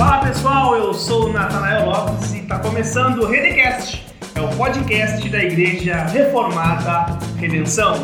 Fala pessoal, eu sou o Natanael Lopes e está começando o Redecast, é o podcast da Igreja Reformada Redenção.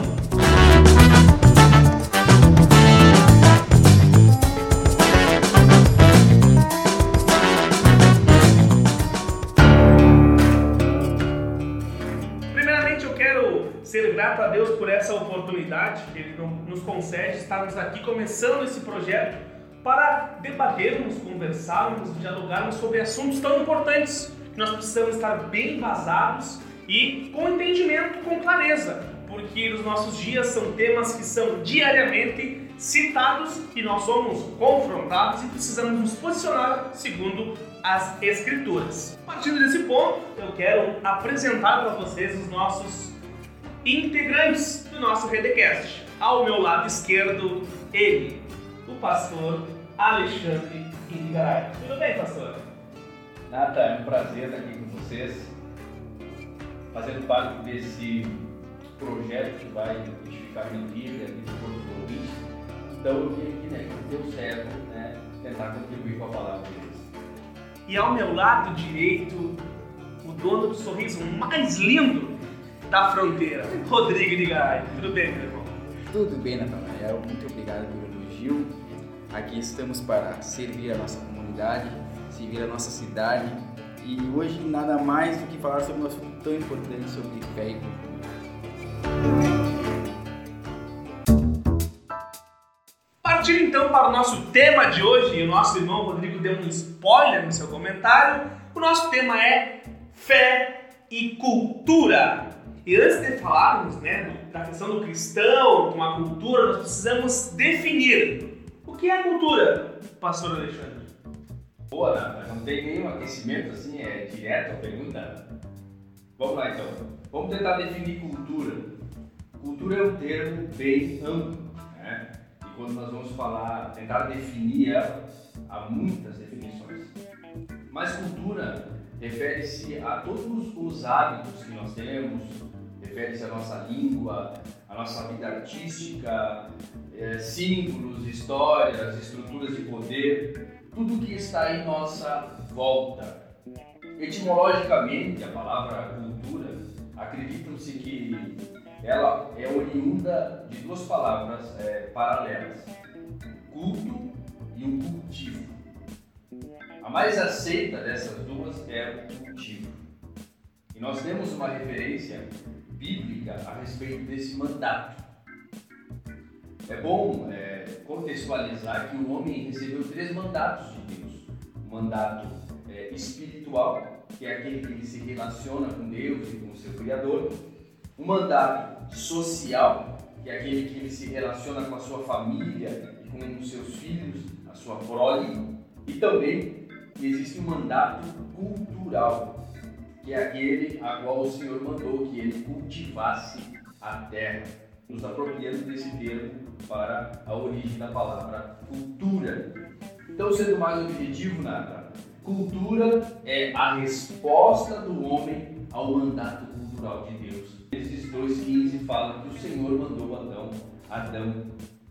Primeiramente eu quero ser grato a Deus por essa oportunidade. Que Ele nos concede estarmos aqui começando esse projeto para debatermos, conversarmos, dialogarmos sobre assuntos tão importantes nós precisamos estar bem embasados e com entendimento, com clareza, porque nos nossos dias são temas que são diariamente citados e nós somos confrontados e precisamos nos posicionar segundo as Escrituras. Partindo desse ponto, eu quero apresentar para vocês os nossos integrantes do nosso Redecast. Ao meu lado esquerdo, ele, o pastor Alexandre Irigaray. Tudo bem, pastor? Nata, é um prazer estar aqui com vocês, fazendo parte desse projeto que vai edificar minha vida, a vida de todos os ouvintes. Então eu vim aqui, né, deu certo, né, tentar contribuir com a palavra deles. E ao meu lado direito, o dono do sorriso mais lindo da fronteira, Rodrigo Irigaray. Tudo bem, meu irmão? Tudo bem, Natanael. Muito obrigado pelo elogio. Aqui estamos para servir a nossa comunidade, servir a nossa cidade e hoje nada mais do que falar sobre um assunto tão importante sobre fé e cultura. Partindo então para o nosso tema de hoje, o nosso irmão Rodrigo deu um spoiler no seu comentário, o nosso tema é fé e cultura. E antes de falarmos né, da questão do cristão com a cultura, nós precisamos definir o que é cultura, pastor Alexandre. Boa, Nata, não tem nenhum aquecimento assim, é direto a pergunta. Vamos lá então, vamos tentar definir cultura. Cultura é um termo bem amplo, né? E quando nós vamos falar, tentar definir ela, há muitas definições. Mas cultura refere-se a todos os hábitos que nós temos, refere-se à nossa língua, à nossa vida artística, é, símbolos, histórias, estruturas de poder, tudo que está em nossa volta. Etimologicamente, a palavra cultura, acreditam-se que ela é oriunda de duas palavras é, paralelas: culto e um cultivo. A mais aceita dessas duas é o cultivo. E nós temos uma referência bíblica a respeito desse mandato. É bom é, contextualizar que o homem recebeu três mandatos de Deus: o mandato é, espiritual, que é aquele que ele se relaciona com Deus e com o seu Criador, o mandato social, que é aquele que ele se relaciona com a sua família e com os seus filhos, a sua prole, e também existe um mandato cultural, que é aquele a qual o Senhor mandou que ele cultivasse a terra, nos apropriando desse termo para a origem da palavra cultura. Então, sendo mais objetivo, Nata, cultura é a resposta do homem ao mandato cultural de Deus. Esses 2,15 fala que o Senhor mandou Adão, Adão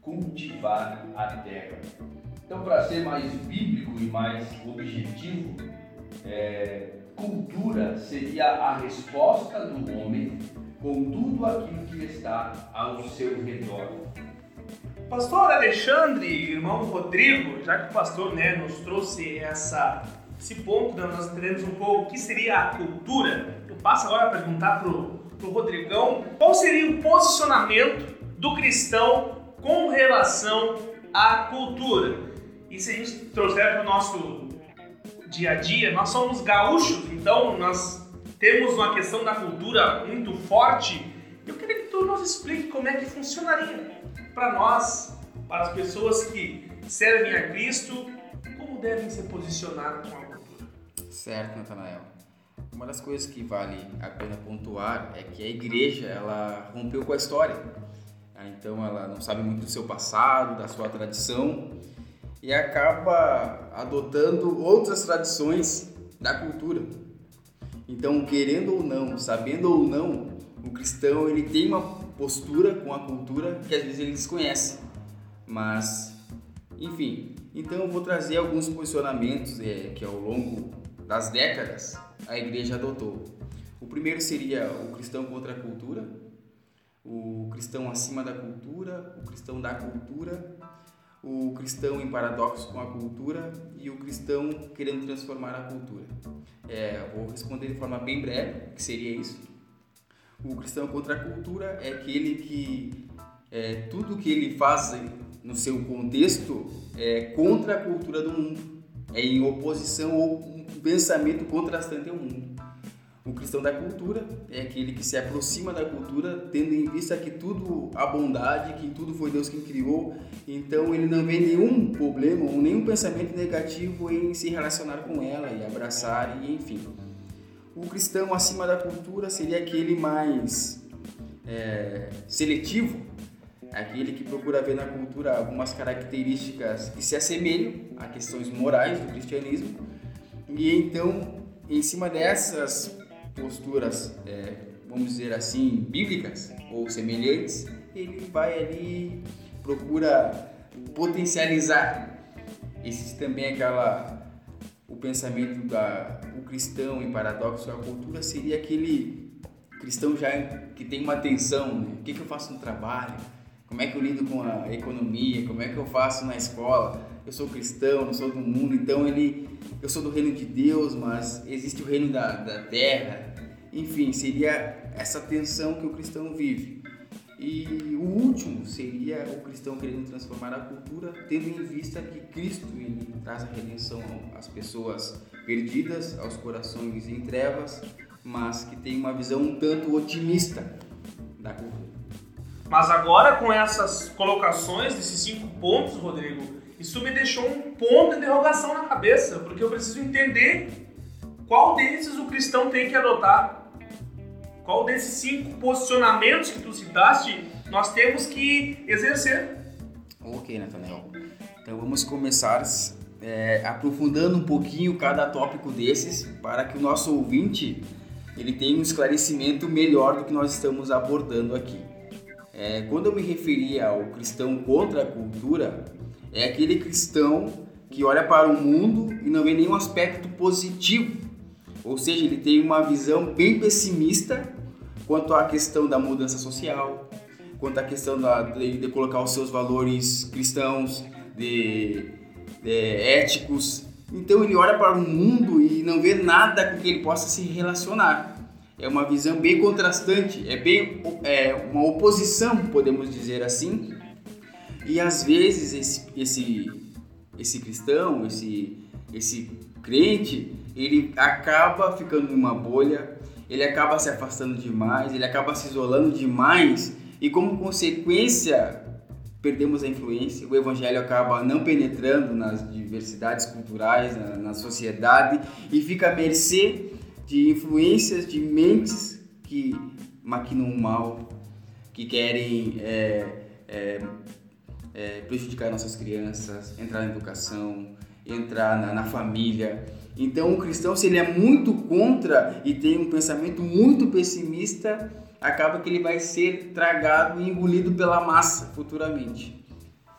cultivar a terra. Então, para ser mais bíblico e mais objetivo, é, cultura seria a resposta do homem com tudo aquilo que está ao seu redor. Pastor Alexandre, irmão Rodrigo, já que o pastor né, nos trouxe essa, esse ponto, né, nós entendemos um pouco o que seria a cultura. Eu passo agora a perguntar para o Rodrigão qual seria o posicionamento do cristão com relação à cultura. E se a gente trouxer para o nosso dia a dia, nós somos gaúchos, então nós temos uma questão da cultura muito forte. Eu queria que tu nos explique como é que funcionaria para nós, para as pessoas que servem a Cristo, como devem se posicionar com a cultura. Certo, Natanael. Uma das coisas que vale a pena pontuar é que a igreja ela rompeu com a história. Então ela não sabe muito do seu passado, da sua tradição e acaba adotando outras tradições da cultura. Então, querendo ou não, sabendo ou não, o cristão ele tem uma postura com a cultura que às vezes ele desconhece. Mas, enfim, Então eu vou trazer alguns posicionamentos é, que ao longo das décadas a igreja adotou. O primeiro seria o cristão contra a cultura, o cristão acima da cultura, o cristão da cultura, o cristão em paradoxo com a cultura e o cristão querendo transformar a cultura. É, vou responder de forma bem breve, que seria isso. O cristão contra a cultura é aquele que é, tudo que ele faz no seu contexto é contra a cultura do mundo, é em oposição ou um pensamento contrastante ao mundo. O cristão da cultura é aquele que se aproxima da cultura tendo em vista que tudo a bondade, que tudo foi Deus quem criou, então ele não vê nenhum problema ou nenhum pensamento negativo em se relacionar com ela e abraçar e enfim. O cristão acima da cultura seria aquele mais é, seletivo, aquele que procura ver na cultura algumas características que se assemelham a questões morais do cristianismo e então em cima dessas posturas, é, vamos dizer assim, bíblicas ou semelhantes, ele vai ali, procura potencializar. Existe também aquela o pensamento da cristão em paradoxo a cultura seria aquele cristão já que tem uma atenção, né? o que, que eu faço no trabalho, como é que eu lido com a economia, como é que eu faço na escola, eu sou cristão, não sou do mundo, então ele eu sou do reino de Deus, mas existe o reino da, da terra. Enfim, seria essa tensão que o cristão vive. E o último seria o cristão querendo transformar a cultura, tendo em vista que Cristo ele traz a redenção às pessoas perdidas, aos corações em trevas, mas que tem uma visão um tanto otimista da cultura. Mas agora com essas colocações desses cinco pontos, Rodrigo, isso me deixou um ponto de interrogação na cabeça, porque eu preciso entender qual desses o cristão tem que adotar. Qual desses cinco posicionamentos que tu citaste nós temos que exercer. Ok, Nathaniel. Então vamos começar é, aprofundando um pouquinho cada tópico desses para que o nosso ouvinte ele tenha um esclarecimento melhor do que nós estamos abordando aqui. É, quando eu me referia ao cristão contra a cultura, é aquele cristão que olha para o mundo e não vê nenhum aspecto positivo. Ou seja, ele tem uma visão bem pessimista quanto à questão da mudança social, quanto à questão da, de, de colocar os seus valores cristãos, de, de, éticos. Então ele olha para o mundo e não vê nada com que ele possa se relacionar. É uma visão bem contrastante, é bem é uma oposição, podemos dizer assim, e às vezes esse, esse, esse cristão, esse, esse crente, ele acaba ficando numa bolha, ele acaba se afastando demais, ele acaba se isolando demais e como consequência perdemos a influência, o evangelho acaba não penetrando nas diversidades culturais, na, na sociedade e fica à mercê de influências de mentes que maquinam o mal, que querem é, é, é, prejudicar nossas crianças, entrar na educação, entrar na, na, família. Então, o cristão, se ele é muito contra e tem um pensamento muito pessimista, acaba que ele vai ser tragado e engolido pela massa futuramente.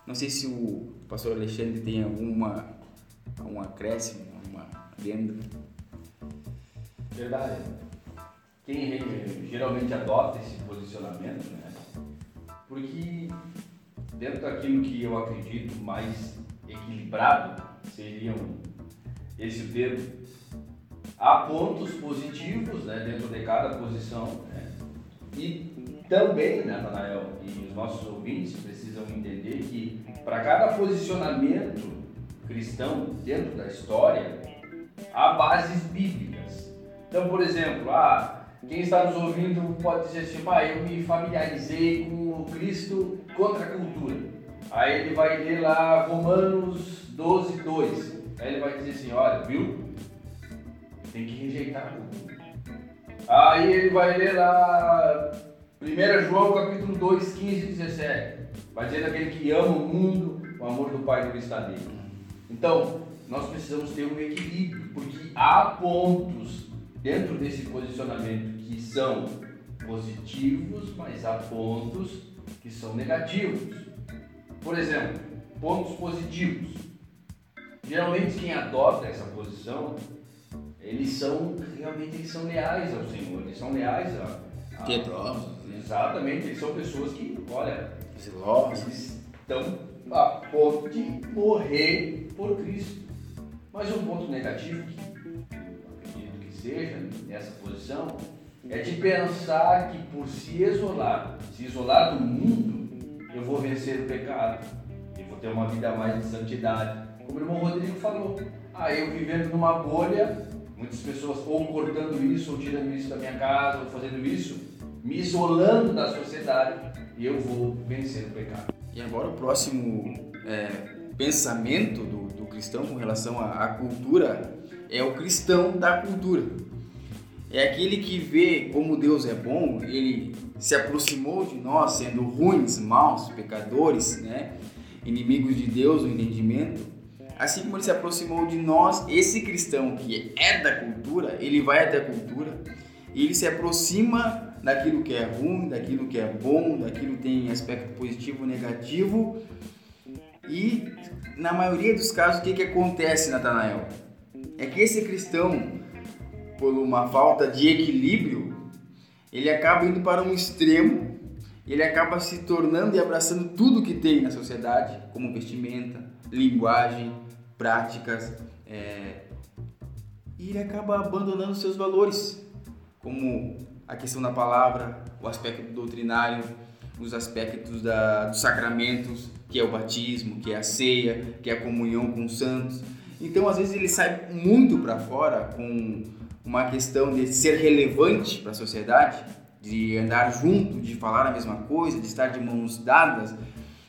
Não sei se o pastor Alexandre tem alguma um acréscimo, uma adenda. Verdade. Quem geralmente adota esse posicionamento, né? Porque dentro daquilo que eu acredito mais equilibrado, seriam esse termo, há pontos positivos né, dentro de cada posição. Né? E também, né, Natanael, e os nossos ouvintes precisam entender que para cada posicionamento cristão dentro da história, há bases bíblicas. Então, por exemplo, ah, quem está nos ouvindo pode dizer assim, ah, eu me familiarizei com o Cristo contra a cultura. Aí ele vai ler lá Romanos 12, 2. Aí ele vai dizer assim, olha, viu? Tem que rejeitar a cultura. Aí ele vai ler lá 1 João capítulo 2, 15 e 17. Vai dizer daquele que ama o mundo, o amor do Pai não está nele. Então, nós precisamos ter um equilíbrio, porque há pontos dentro desse posicionamento que são positivos, mas há pontos que são negativos. Por exemplo, pontos positivos. Geralmente quem adota essa posição, eles são realmente eles são leais ao Senhor, eles são leais a, a Piedosos? Exatamente, eles são pessoas que, olha, eles estão a ponto de morrer por Cristo. Mas um ponto negativo, que acredito que seja nessa posição, é de pensar que por se isolar, se isolar do mundo, eu vou vencer o pecado, eu vou ter uma vida mais de santidade. Como o irmão Rodrigo falou, ah, eu vivendo numa bolha, muitas pessoas ou cortando isso, ou tirando isso da minha casa, ou fazendo isso, me isolando da sociedade, e eu vou vencer o pecado. E agora o próximo é, pensamento do, do cristão com relação à, à cultura é o cristão da cultura. É aquele que vê como Deus é bom, ele se aproximou de nós sendo ruins, maus, pecadores, né? inimigos de Deus, o entendimento. Assim como ele se aproximou de nós, esse cristão que é da cultura, ele vai até a cultura e ele se aproxima daquilo que é ruim, daquilo que é bom, daquilo que tem aspecto positivo, negativo. E na maioria dos casos, o que, que acontece, Natanael? É que esse cristão, por uma falta de equilíbrio, ele acaba indo para um extremo, ele acaba se tornando e abraçando tudo que tem na sociedade, como vestimenta, linguagem, práticas, é... e ele acaba abandonando seus valores, como a questão da palavra, o aspecto doutrinário, os aspectos da, dos sacramentos, que é o batismo, que é a ceia, que é a comunhão com os santos. Então, às vezes, ele sai muito para fora com uma questão de ser relevante para a sociedade, de andar junto, de falar a mesma coisa, de estar de mãos dadas.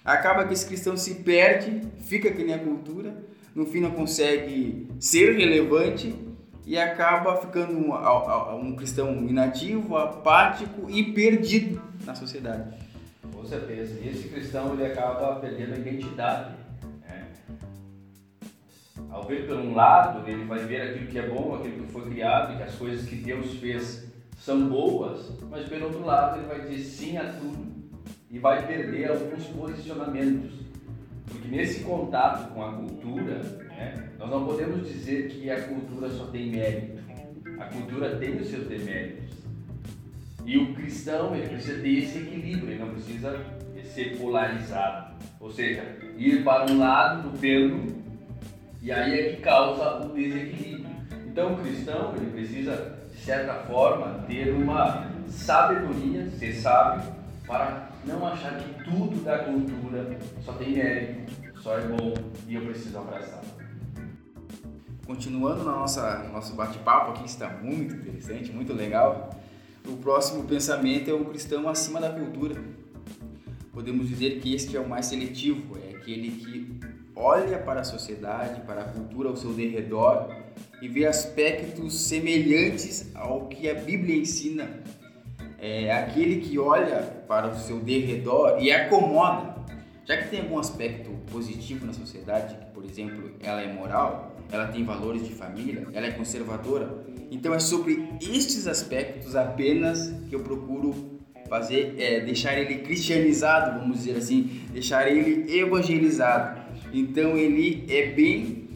Acaba que esse cristão se perde, fica que nem a cultura, no fim não consegue ser relevante e acaba ficando um, um cristão inativo, apático e perdido na sociedade. Com certeza. E esse cristão ele acaba perdendo a identidade. Né? Ao ver por um lado, ele vai ver aquilo que é bom, aquilo que foi criado e que as coisas que Deus fez são boas, mas pelo outro lado ele vai dizer sim a tudo e vai perder alguns posicionamentos. Porque nesse contato com a cultura, né, nós não podemos dizer que a cultura só tem mérito. A cultura tem os seus deméritos. E o cristão ele precisa ter esse equilíbrio, ele não precisa ser polarizado. Ou seja, ir para um lado do pêndulo e aí é que causa o desequilíbrio. Então o cristão ele precisa, de certa forma, ter uma sabedoria, ser sábio, para não achar que tudo da cultura só tem mérito, só é bom e eu preciso abraçar. Continuando na nossa nosso bate-papo aqui, está muito interessante, muito legal. O próximo pensamento é o cristão acima da cultura. Podemos dizer que este é o mais seletivo, é aquele que olha para a sociedade, para a cultura ao seu derredor e vê aspectos semelhantes ao que a Bíblia ensina. É aquele que olha para o seu derredor e acomoda. Já que tem algum aspecto positivo na sociedade, por exemplo, ela é moral, ela tem valores de família, ela é conservadora. Então é sobre estes aspectos apenas que eu procuro fazer, é, deixar ele cristianizado, vamos dizer assim, deixar ele evangelizado. Então ele é bem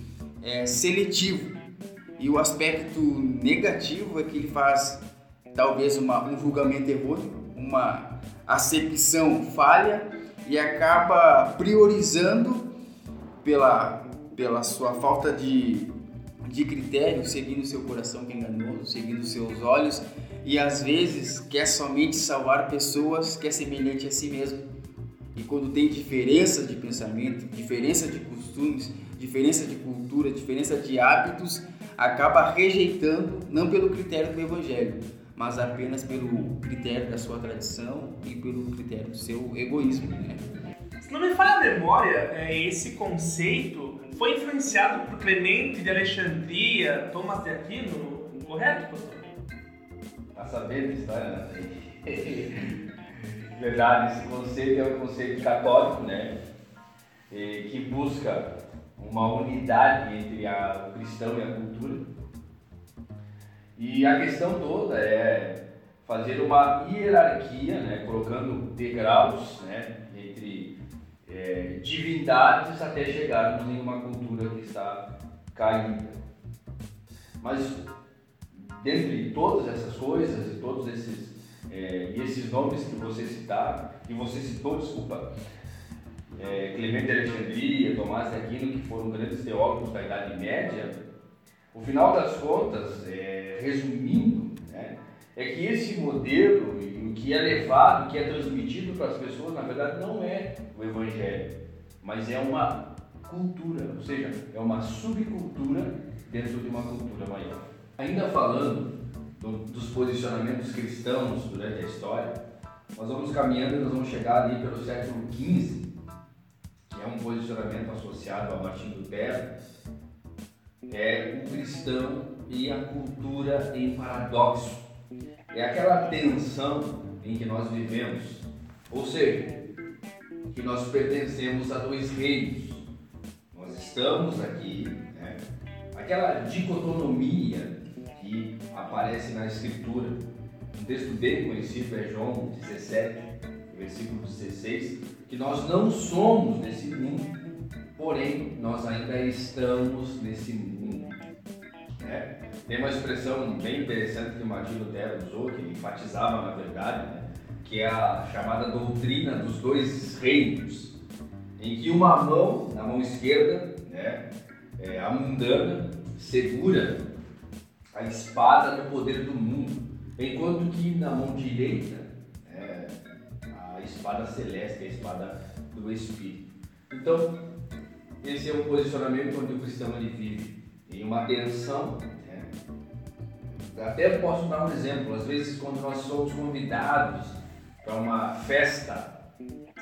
é, seletivo. E o aspecto negativo é que ele faz talvez uma, um julgamento errôneo, uma acepção falha e acaba priorizando pela pela sua falta de, de critério, seguindo seu coração que é enganoso, seguindo seus olhos e às vezes quer somente salvar pessoas que é semelhante a si mesmo. E quando tem diferença de pensamento, diferença de costumes, diferença de cultura, diferença de hábitos, acaba rejeitando não pelo critério do evangelho, mas apenas pelo critério da sua tradição e pelo critério do seu egoísmo, né? Se não me falha a memória, é, esse conceito foi influenciado por Clemente de Alexandria, Thomas de Aquino, correto, pastor? Tá sabendo a história, né? Verdade, esse conceito é um conceito católico, né? E que busca uma unidade entre a, o cristão e a cultura. E a questão toda é fazer uma hierarquia, né? colocando degraus né? entre é, divindades até chegarmos em uma cultura que está caída. Mas dentre todas essas coisas e todos esses é, e esses nomes que você citar, que você citou, desculpa, é, Clemente de Alexandria, Tomás de Aquino, que foram grandes teólogos da Idade Média, o final das contas, é, resumindo, né, é que esse modelo e o que é levado, o que é transmitido para as pessoas, na verdade não é o Evangelho, mas é uma cultura, ou seja, é uma subcultura dentro de uma cultura maior. Ainda falando do, dos posicionamentos cristãos durante a história, nós vamos caminhando e nós vamos chegar ali pelo século XV, que é um posicionamento associado a Martim Lutero, é o cristão e a cultura em paradoxo. É aquela tensão em que nós vivemos, ou seja, que nós pertencemos a dois reinos. Nós estamos aqui, né? aquela dicotomia que aparece na Escritura. Um texto bem conhecido é João 17, versículo 16, que nós não somos desse mundo, porém nós ainda estamos nesse mundo. Né? Tem uma expressão bem interessante que o Martinho Lutero usou, que ele enfatizava na verdade, né? que é a chamada doutrina dos dois reinos, em que uma mão, na mão esquerda, né, é, a mundana, segura a espada do poder do mundo, enquanto que na mão direita é a espada celeste, a espada do Espírito. Então, esse é o posicionamento onde o cristão ele vive em uma tensão. Né? Até posso dar um exemplo, às vezes quando nós somos convidados para uma festa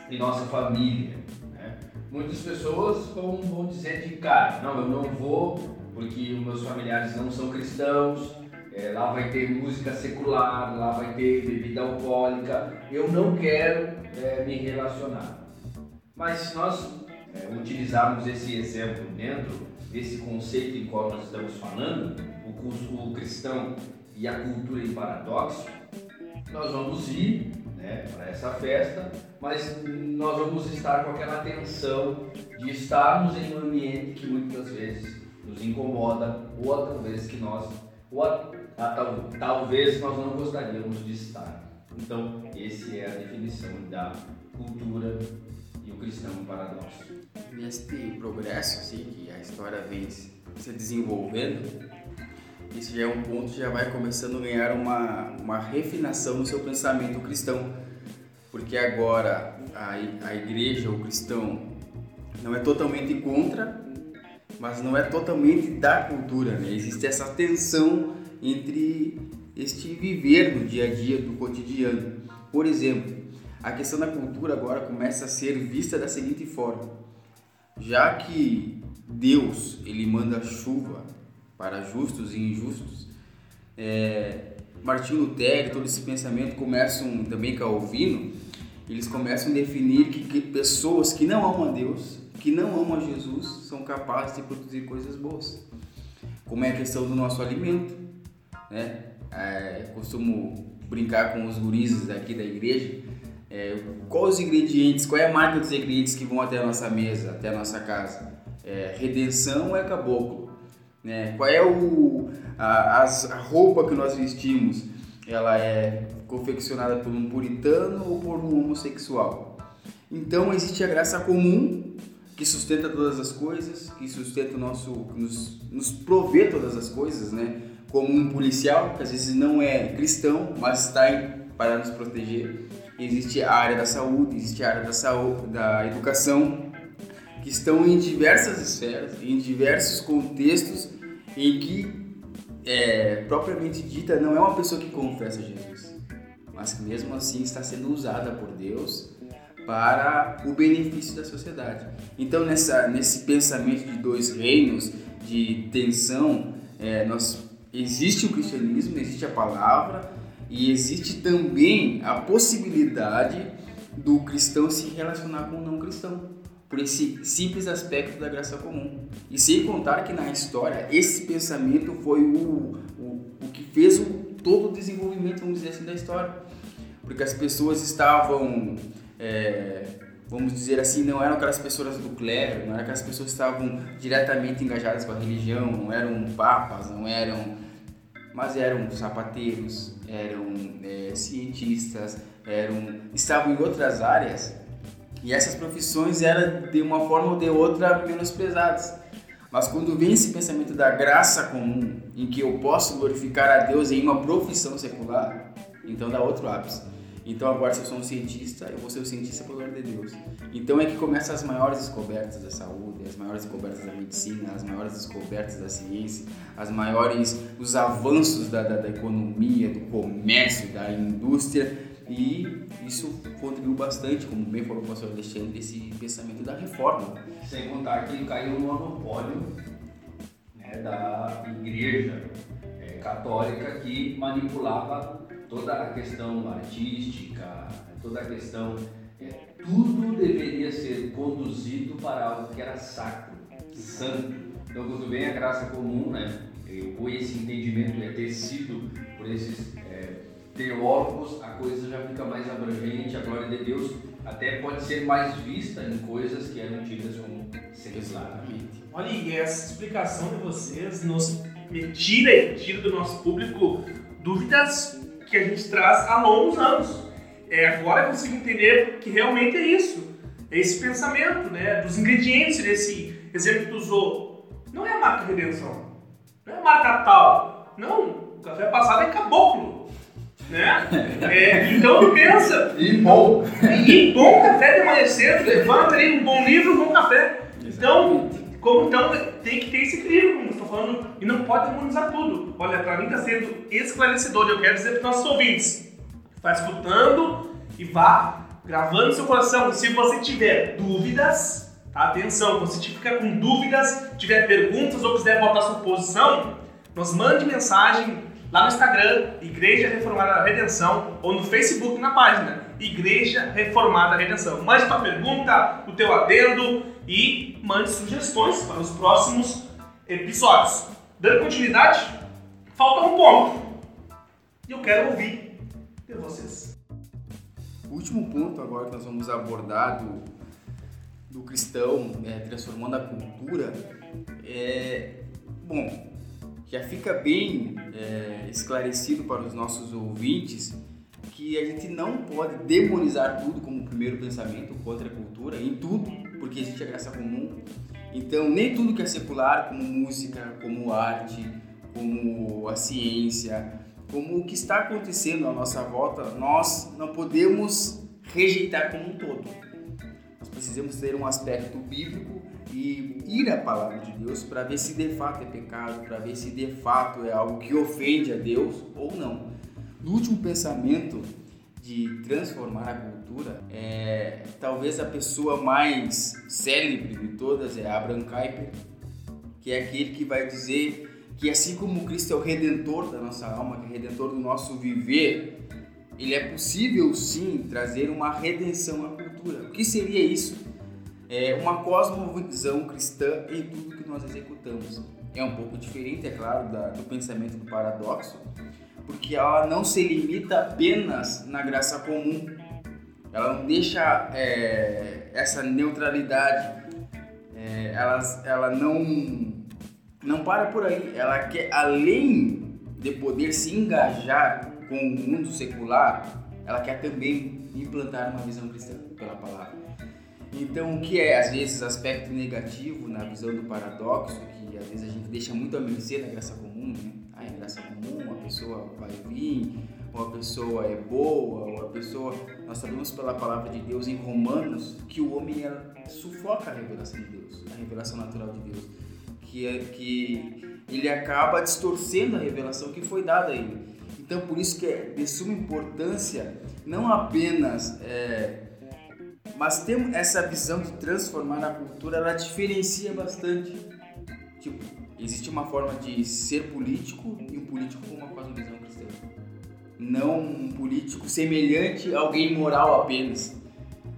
em nossa família, né? muitas pessoas vão, vão dizer de cara, não, eu não vou porque os meus familiares não são cristãos, é, lá vai ter música secular, lá vai ter bebida alcoólica, eu não quero é, me relacionar. Mas nós utilizarmos esse exemplo dentro desse conceito em qual nós estamos falando, o, o cristão e a cultura em paradoxo, nós vamos ir né, para essa festa, mas nós vamos estar com aquela tensão de estarmos em um ambiente que muitas vezes nos incomoda, ou talvez que nós, ou a, a, tal, talvez nós não gostaríamos de estar. Então, essa é a definição da cultura cristão paradoxo. Neste progresso assim, que a história vem se desenvolvendo, esse já é um ponto que já vai começando a ganhar uma, uma refinação no seu pensamento cristão. Porque agora a, a igreja, o cristão, não é totalmente contra mas não é totalmente da cultura, né? Existe essa tensão entre este viver do dia a dia, do cotidiano. Por exemplo, a questão da cultura agora começa a ser vista da seguinte forma: já que Deus ele manda chuva para justos e injustos, é, Martinho Lutero, todo esse pensamento começam também Calvino, eles começam a definir que, que pessoas que não amam a Deus que não amam Jesus são capazes de produzir coisas boas. Como é a questão do nosso alimento, né? É, costumo brincar com os gurizes aqui da igreja. É, os ingredientes, qual é a marca dos ingredientes que vão até a nossa mesa, até a nossa casa? É, redenção é caboclo. Né? Qual é o, a, a roupa que nós vestimos? Ela é confeccionada por um puritano ou por um homossexual? Então existe a graça comum que sustenta todas as coisas, que sustenta o nosso, nos, nos provê todas as coisas, né? Como um policial, que às vezes não é cristão, mas está para nos proteger. Existe a área da saúde, existe a área da saúde, da educação, que estão em diversas esferas, em diversos contextos, em que é, propriamente dita não é uma pessoa que confessa Jesus, mas que mesmo assim está sendo usada por Deus para o benefício da sociedade. Então, nessa, nesse pensamento de dois reinos, de tensão, é, nós, existe o cristianismo, existe a palavra e existe também a possibilidade do cristão se relacionar com o não cristão, por esse simples aspecto da graça comum. E sem contar que na história esse pensamento foi o, o, o que fez o, todo o desenvolvimento, vamos dizer assim, da história. Porque as pessoas estavam é, vamos dizer assim, não eram aquelas pessoas do clero, não eram aquelas pessoas que estavam diretamente engajadas com a religião, não eram papas, não eram. Mas eram sapateiros, eram é, cientistas, eram, estavam em outras áreas e essas profissões eram de uma forma ou de outra menosprezadas. Mas quando vem esse pensamento da graça comum, em que eu posso glorificar a Deus em uma profissão secular, então dá outro ápice. Então agora se eu sou um cientista, eu vou ser um cientista pelo glória de Deus. Então é que começam as maiores descobertas da saúde, as maiores descobertas da medicina, as maiores descobertas da ciência, as maiores, os avanços da, da, da economia, do comércio, da indústria e isso contribuiu bastante, como bem falou o pastor Alexandre, desse pensamento da reforma. Sem contar que caiu no monopólio né, da igreja é, católica que manipulava toda a questão artística, toda a questão. É, tudo deveria ser conduzido para algo que era sacro, santo. Então, quando vem a graça comum, né, ou esse entendimento é tecido por esses teólogos, a coisa já fica mais abrangente, a glória de Deus até pode ser mais vista em coisas que eram tidas como seculares. Olha, e essa explicação de vocês nos tira tira do nosso público dúvidas que a gente traz há longos anos. É, agora eu consigo entender que realmente é isso. É esse pensamento, né? Dos ingredientes desse exemplo que tu usou. Não é a marca redenção. Não é a marca tal. Não. O café passado é caboclo né? É, então pensa. E bom. E bom café de manhã cedo, levanta ali um bom livro, um bom café. Então, como então tem que ter esse equilíbrio, como estou falando, e não pode demonizar tudo. Olha, para mim está sendo esclarecedor. Eu quero dizer para os nossos ouvintes: vá escutando e vá gravando seu coração. Se você tiver dúvidas, tá? atenção, você ficar com dúvidas, tiver perguntas ou quiser botar sua posição, nos mande mensagem lá no Instagram, Igreja Reformada Redenção, ou no Facebook na página Igreja Reformada Redenção. Mande tua pergunta, o teu adendo e mande sugestões para os próximos episódios. Dando continuidade, falta um ponto. E eu quero ouvir de vocês. O último ponto agora que nós vamos abordar do, do cristão é, transformando a cultura é. Bom, já fica bem é, esclarecido para os nossos ouvintes que a gente não pode demonizar tudo como primeiro pensamento contra a cultura, em tudo, porque existe a graça comum. Então, nem tudo que é secular, como música, como arte, como a ciência, como o que está acontecendo à nossa volta, nós não podemos rejeitar como um todo. Nós precisamos ter um aspecto bíblico e ir à palavra de Deus para ver se de fato é pecado, para ver se de fato é algo que ofende a Deus ou não. No último pensamento de transformar a cultura, é, talvez a pessoa mais célebre de todas é Abraham Kuyper, que é aquele que vai dizer que assim como Cristo é o redentor da nossa alma, que é redentor do nosso viver, ele é possível sim trazer uma redenção à cultura. O que seria isso? é, uma cosmovisão cristã em tudo que nós executamos. É um pouco diferente, é claro, da, do pensamento do paradoxo, porque ela não se limita apenas na graça comum, ela não deixa é, essa neutralidade, é, ela, ela não, não para por aí, ela quer, além de poder se engajar com o mundo secular, ela quer também implantar uma visão cristã pela palavra. Então, o que é, às vezes, aspecto negativo na visão do paradoxo, que às vezes a gente deixa muito a mercê da graça comum, né? É comum, a pessoa vai vir, ou a pessoa é boa, ou a pessoa... Nós sabemos pela palavra de Deus em Romanos que o homem sufoca a revelação de Deus, a revelação natural de Deus. Que, é, que ele acaba distorcendo a revelação que foi dada a ele. Então, por isso que é de suma importância não apenas... É, mas tem essa visão de transformar a cultura, ela diferencia bastante. Tipo, existe uma forma de ser político e um político com uma cosmovisão cristã. Não um político semelhante a alguém moral apenas.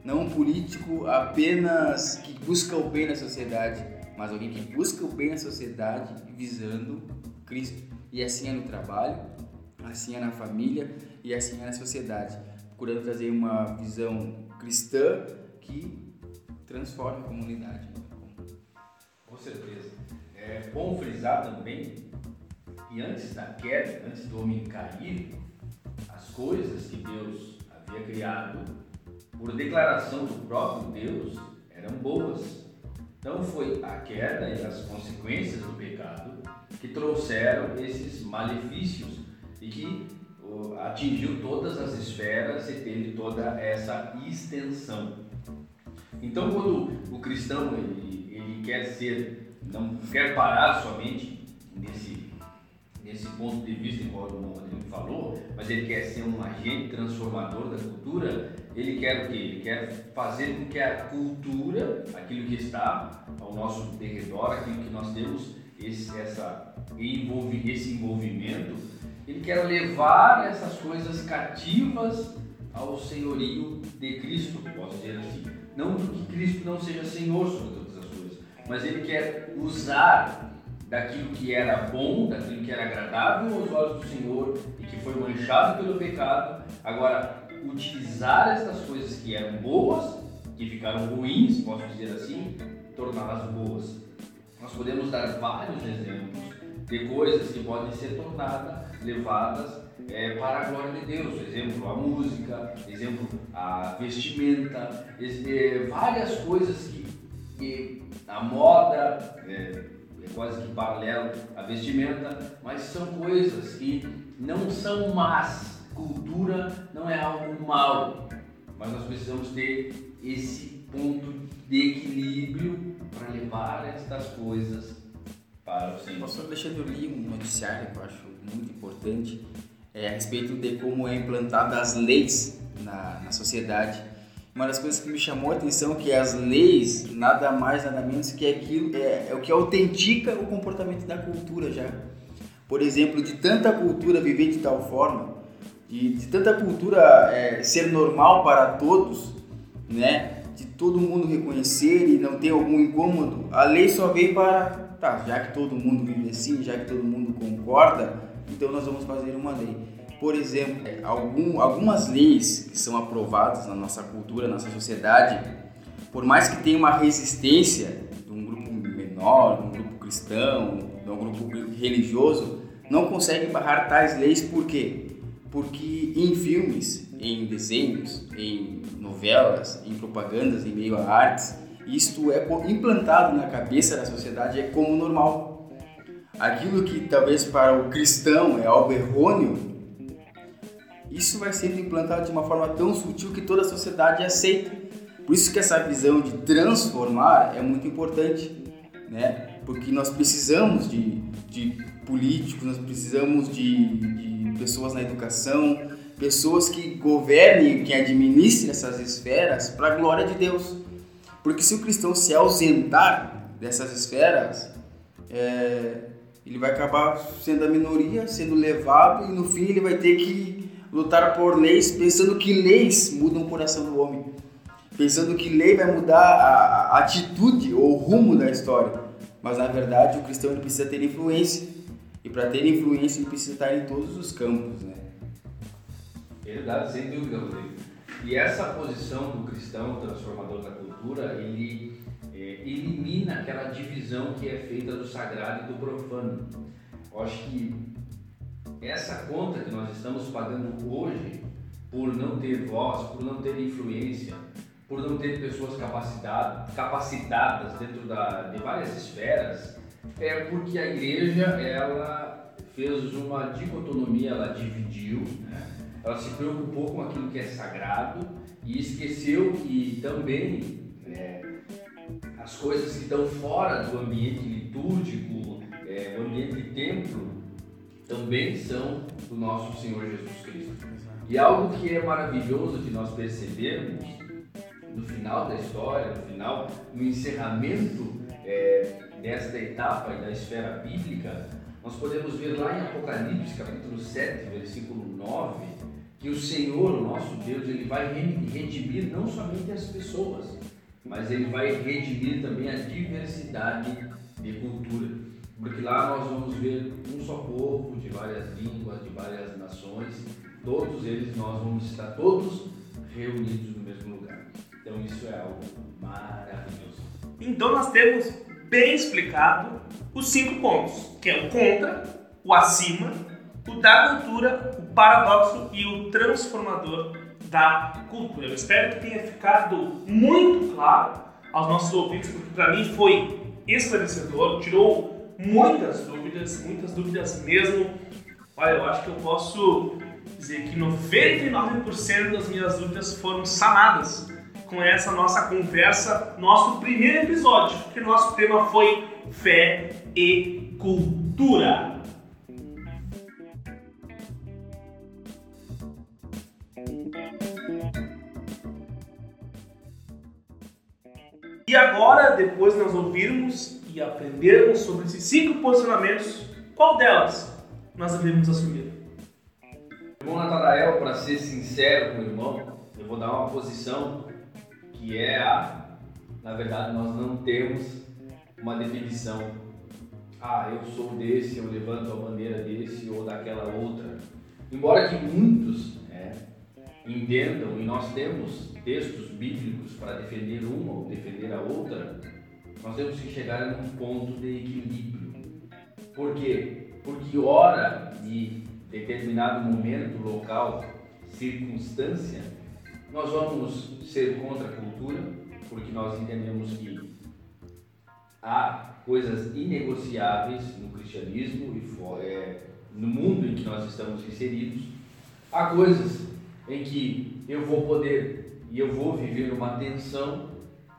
Não um político apenas que busca o bem na sociedade, mas alguém que busca o bem na sociedade visando Cristo. E assim é no trabalho, assim é na família e assim é na sociedade procurando trazer uma visão cristã que transforma a comunidade. Com certeza. É bom frisar também que antes da queda, antes do homem cair, as coisas que Deus havia criado, por declaração do próprio Deus, eram boas. Então foi a queda e as consequências do pecado que trouxeram esses malefícios e que atingiu todas as esferas e teve toda essa extensão. Então, quando o cristão ele, ele quer ser, não quer parar somente nesse, nesse ponto de vista, igual o Rodrigo falou, mas ele quer ser um agente transformador da cultura, ele quer o quê? Ele quer fazer com que a cultura, aquilo que está ao nosso derredor, aquilo que nós temos, esse, essa, esse envolvimento, ele quer levar essas coisas cativas ao senhorio de Cristo, posso dizer assim. Não que Cristo não seja Senhor sobre mas ele quer usar daquilo que era bom, daquilo que era agradável aos olhos do Senhor e que foi manchado pelo pecado, agora utilizar essas coisas que eram boas, que ficaram ruins, posso dizer assim, torná-las boas. Nós podemos dar vários exemplos de coisas que podem ser tornadas, levadas é, para a glória de Deus. Exemplo, a música, exemplo, a vestimenta, é, várias coisas que, que a moda é, é quase que paralelo à vestimenta, mas são coisas que não são más. Cultura não é algo mal, mas nós precisamos ter esse ponto de equilíbrio para levar estas coisas para o Senhor. Pastor Alexandre, eu li um noticiário que eu acho muito importante é, a respeito de como é implantada as leis na, na sociedade. Uma das coisas que me chamou a atenção é que as leis nada mais nada menos que aquilo é, é o que autentica o comportamento da cultura já. Por exemplo, de tanta cultura viver de tal forma, de, de tanta cultura é, ser normal para todos, né? De todo mundo reconhecer e não ter algum incômodo, a lei só veio para tá, já que todo mundo vive assim, já que todo mundo concorda, então nós vamos fazer uma lei. Por exemplo, algum, algumas leis que são aprovadas na nossa cultura, na nossa sociedade, por mais que tenha uma resistência de um grupo menor, de um grupo cristão, de um grupo religioso, não conseguem barrar tais leis por quê? Porque em filmes, em desenhos, em novelas, em propagandas, em meio a artes, isto é implantado na cabeça da sociedade é como normal. Aquilo que talvez para o cristão é algo errôneo, isso vai sendo implantado de uma forma tão sutil que toda a sociedade aceita. Por isso que essa visão de transformar é muito importante, né? Porque nós precisamos de, de políticos, nós precisamos de, de pessoas na educação, pessoas que governem, que administrem essas esferas para a glória de Deus. Porque se o cristão se ausentar dessas esferas, é, ele vai acabar sendo a minoria, sendo levado e no fim ele vai ter que lutar por leis, pensando que leis mudam o coração do homem, pensando que lei vai mudar a, a atitude ou o rumo da história. Mas na verdade o cristão ele precisa ter influência e para ter influência ele precisa estar em todos os campos, né? Verdade, sem dúvida, Rodrigo. E essa posição do cristão transformador da cultura, ele é, elimina aquela divisão que é feita do sagrado e do profano. Eu acho que essa conta que nós estamos pagando hoje, por não ter voz, por não ter influência, por não ter pessoas capacitadas, dentro da, de várias esferas, é porque a igreja ela fez uma dicotomia, ela dividiu, né? ela se preocupou com aquilo que é sagrado e esqueceu que também é, as coisas que estão fora do ambiente litúrgico, é, o ambiente templo, também são do nosso Senhor Jesus Cristo. E algo que é maravilhoso de nós percebermos no final da história, no final, no encerramento é, desta etapa e da esfera bíblica, nós podemos ver lá em Apocalipse, capítulo 7, versículo 9, que o Senhor, o nosso Deus, ele vai redimir não somente as pessoas, mas ele vai redimir também a diversidade de cultura. Porque lá nós vamos ver um só povo, de várias línguas, de várias nações, todos eles nós vamos estar todos reunidos no mesmo lugar. Então isso é algo maravilhoso. Então nós temos bem explicado os cinco pontos, que é o contra, o acima, o da cultura, o paradoxo e o transformador da cultura. Eu espero que tenha ficado muito claro aos nossos ouvintes, porque para mim foi esclarecedor, tirou muitas dúvidas, muitas dúvidas mesmo. Olha, eu acho que eu posso dizer que 99% das minhas dúvidas foram sanadas com essa nossa conversa, nosso primeiro episódio, que nosso tema foi fé e cultura. E agora, depois de nós ouvirmos e aprendermos sobre esses cinco posicionamentos, qual delas nós devemos assumir? Irmão Natanael, para ser sincero com o irmão, eu vou dar uma posição que é a, na verdade, nós não temos uma definição. Ah, eu sou desse, eu levanto a bandeira desse ou daquela outra. Embora que muitos é, entendam, e nós temos textos bíblicos para defender uma ou defender a outra, nós temos que chegar a um ponto de equilíbrio. Por quê? Porque hora de determinado momento, local, circunstância, nós vamos ser contra a cultura, porque nós entendemos que há coisas inegociáveis no cristianismo e é, no mundo em que nós estamos inseridos. Há coisas em que eu vou poder e eu vou viver uma tensão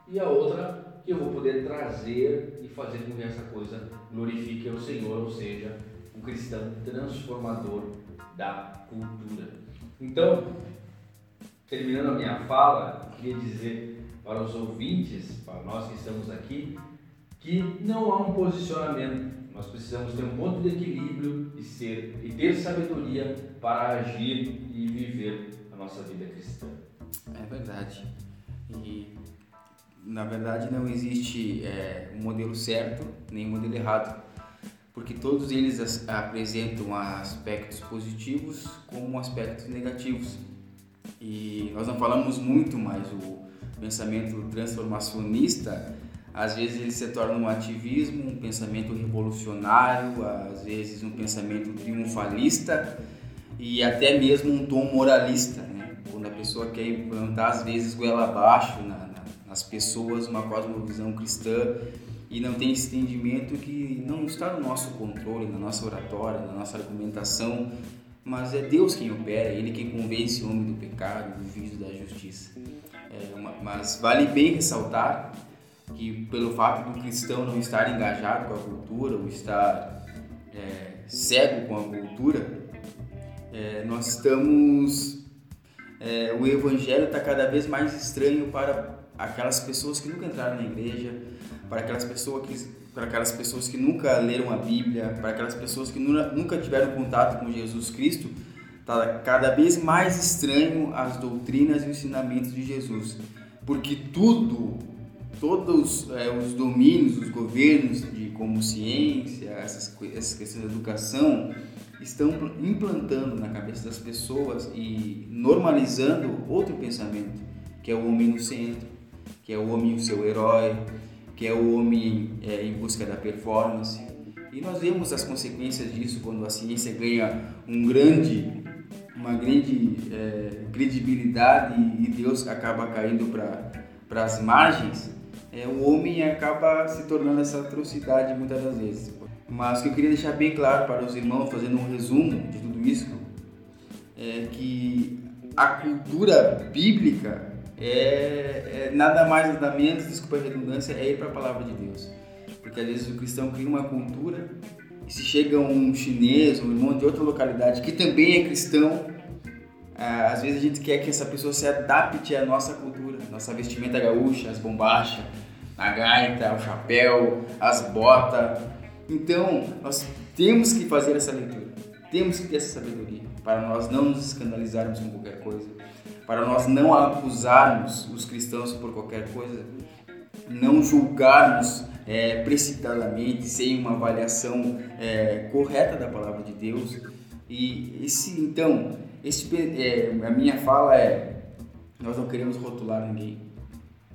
e a outra que eu vou poder trazer e fazer com que essa coisa glorifique ao Senhor, ou seja, um cristão transformador da cultura. Então, terminando a minha fala, queria dizer para os ouvintes, para nós que estamos aqui, que não há um posicionamento. Nós precisamos ter um ponto de equilíbrio e ser e ter sabedoria para agir e viver a nossa vida cristã. É verdade. E na verdade não existe é, um modelo certo nem um modelo errado, porque todos eles apresentam aspectos positivos como aspectos negativos. E nós não falamos muito, mas o pensamento transformacionista, às vezes ele se torna um ativismo, um pensamento revolucionário, às vezes um pensamento triunfalista e até mesmo um tom moralista, né? quando a pessoa quer implantar às vezes goela abaixo nas pessoas uma cosmovisão cristã e não tem esse entendimento que não está no nosso controle, na nossa oratória, na nossa argumentação, mas é Deus quem opera, Ele quem convence o homem do pecado, do juízo da justiça. É uma, mas vale bem ressaltar que pelo fato do cristão não estar engajado com a cultura ou estar é, cego com a cultura, é, nós estamos é, o evangelho está cada vez mais estranho para aquelas pessoas que nunca entraram na igreja, para aquelas pessoas que para aquelas pessoas que nunca leram a Bíblia, para aquelas pessoas que nunca tiveram contato com Jesus Cristo, está cada vez mais estranho as doutrinas e os ensinamentos de Jesus, porque tudo, todos é, os domínios, os governos de como ciência, essas, essas questões de educação, estão implantando na cabeça das pessoas e normalizando outro pensamento, que é o homem no centro, que é o homem o seu herói, que é o homem é, em busca da performance. E nós vemos as consequências disso quando a ciência ganha um grande, uma grande é, credibilidade e Deus acaba caindo para as margens. É, o homem acaba se tornando essa atrocidade muitas das vezes. Mas o que eu queria deixar bem claro para os irmãos, fazendo um resumo de tudo isso, é que a cultura bíblica é, é nada mais nada menos, desculpa a redundância, é ir para a palavra de Deus. Porque às vezes o cristão cria uma cultura e se chega um chinês, um irmão de outra localidade que também é cristão, é, às vezes a gente quer que essa pessoa se adapte à nossa cultura, nossa vestimenta gaúcha, as bombachas, a gaita, o chapéu, as botas. Então, nós temos que fazer essa leitura, temos que ter essa sabedoria para nós não nos escandalizarmos com qualquer coisa para nós não acusarmos os cristãos por qualquer coisa, não julgarmos é, precipitadamente, sem uma avaliação é, correta da palavra de Deus. E esse, então, esse, é, a minha fala é: nós não queremos rotular ninguém.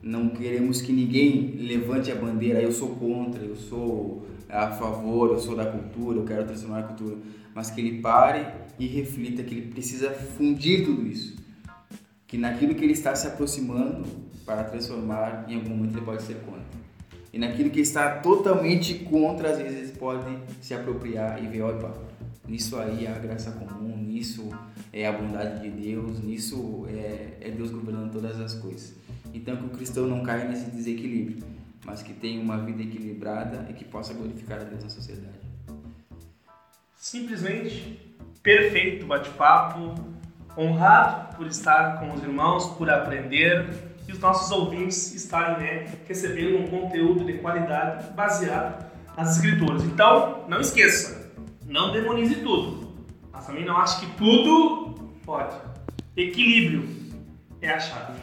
não queremos que ninguém levante a bandeira, eu sou contra, eu sou a favor, eu sou da cultura, eu quero transformar a cultura, mas que ele pare e reflita que ele precisa fundir tudo isso. Que naquilo que ele está se aproximando para transformar, em algum momento ele pode ser contra. E naquilo que está totalmente contra, às vezes pode se apropriar e ver, opa, nisso aí é a graça comum, nisso é a bondade de Deus, nisso é, é Deus governando todas as coisas. Então que o cristão não caia nesse desequilíbrio, mas que tenha uma vida equilibrada e que possa glorificar a Deus na sociedade. Simplesmente perfeito bate-papo, honrado por estar com os irmãos, por aprender e os nossos ouvintes estarem né, recebendo um conteúdo de qualidade baseado nas escrituras. Então, não esqueça, não demonize tudo, mas também não ache que tudo pode. Equilíbrio é a chave.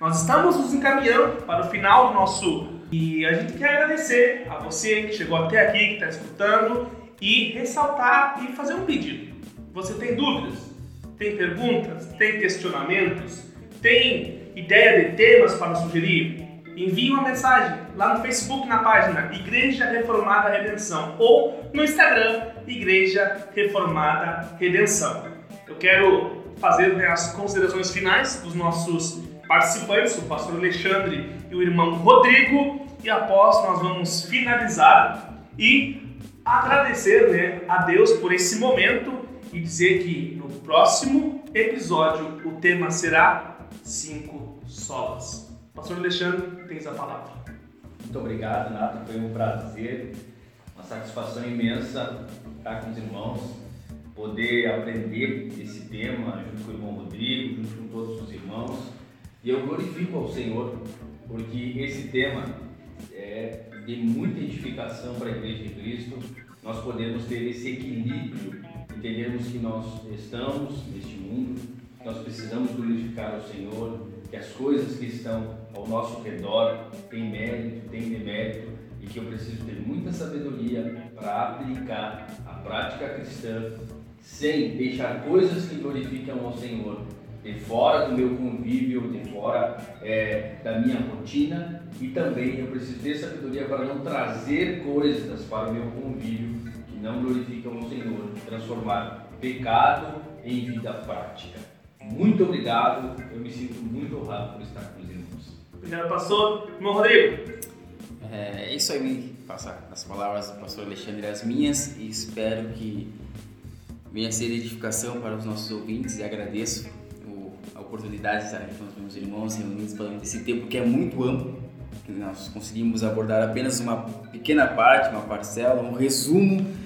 Nós estamos nos encaminhando para o final do nosso e a gente quer agradecer a você que chegou até aqui, que está escutando e ressaltar e fazer um pedido. Você tem dúvidas? Tem perguntas? Tem questionamentos? Tem ideia de temas para sugerir? Envie uma mensagem lá no Facebook na página Igreja Reformada Redenção ou no Instagram Igreja Reformada Redenção. Eu quero fazer né, as considerações finais dos nossos participantes, o pastor Alexandre e o irmão Rodrigo, e após nós vamos finalizar e agradecer né, a Deus por esse momento e dizer que no próximo episódio o tema será cinco solas. Pastor Alexandre, tens a palavra. Muito obrigado, Nato. Foi um prazer, uma satisfação imensa estar com os irmãos, poder aprender esse tema junto com o irmão Rodrigo, junto com todos os irmãos. E eu glorifico ao Senhor, porque esse tema é de muita edificação para a Igreja de Cristo. Nós podemos ter esse equilíbrio, entendermos que nós estamos neste mundo, nós precisamos glorificar ao Senhor, que as coisas que estão ao nosso redor têm mérito, têm demérito e que eu preciso ter muita sabedoria para aplicar a prática cristã sem deixar coisas que glorificam ao Senhor de fora do meu convívio, de fora é, da minha rotina e também eu preciso ter sabedoria para não trazer coisas para o meu convívio não glorificam o Senhor, transformar pecado em vida prática. Muito obrigado, eu me sinto muito honrado por estar com os irmãos. Obrigado, pastor. Irmão Rodrigo. É, é isso aí, passar as palavras do pastor Alexandre as minhas e espero que venha ser edificação para os nossos ouvintes e agradeço a oportunidade de estar aqui com os meus irmãos reunidos falando desse tempo que é muito amplo, que nós conseguimos abordar apenas uma pequena parte, uma parcela, um resumo.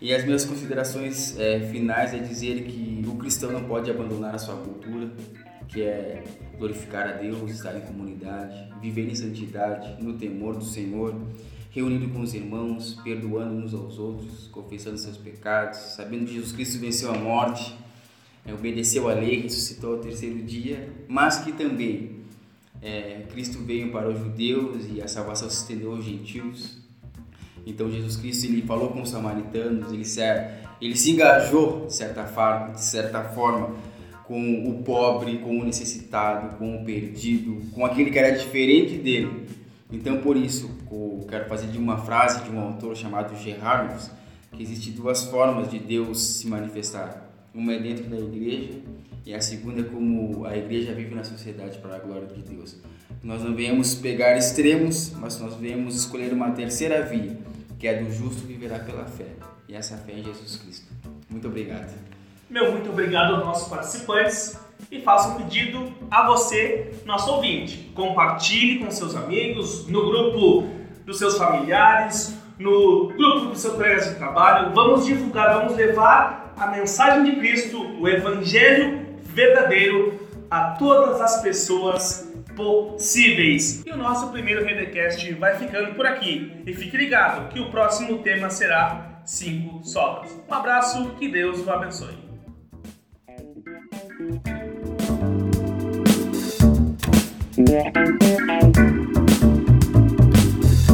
E as minhas considerações é, finais é dizer que o cristão não pode abandonar a sua cultura, que é glorificar a Deus, estar em comunidade, viver em santidade, no temor do Senhor, reunido com os irmãos, perdoando uns aos outros, confessando seus pecados, sabendo que Jesus Cristo venceu a morte é, obedeceu à lei, ressuscitou ao terceiro dia, mas que também é, Cristo veio para os judeus e a salvação se estendeu aos gentios. Então Jesus Cristo ele falou com os samaritanos, ele se, ele se engajou de certa, forma, de certa forma com o pobre, com o necessitado, com o perdido, com aquele que era diferente dele. Então por isso eu quero fazer de uma frase de um autor chamado Gerardus que existem duas formas de Deus se manifestar uma é dentro da igreja e a segunda é como a igreja vive na sociedade para a glória de Deus. Nós não viemos pegar extremos, mas nós viemos escolher uma terceira via, que é do justo viverá pela fé. E essa fé em Jesus Cristo. Muito obrigado. Meu muito obrigado aos nossos participantes e faço um pedido a você, nosso ouvinte. Compartilhe com seus amigos, no grupo dos seus familiares, no grupo do seu colega de trabalho. Vamos divulgar, vamos levar a mensagem de Cristo, o Evangelho verdadeiro a todas as pessoas possíveis. E o nosso primeiro Redecast vai ficando por aqui. E fique ligado que o próximo tema será cinco solas. Um abraço, que Deus o abençoe. Yeah.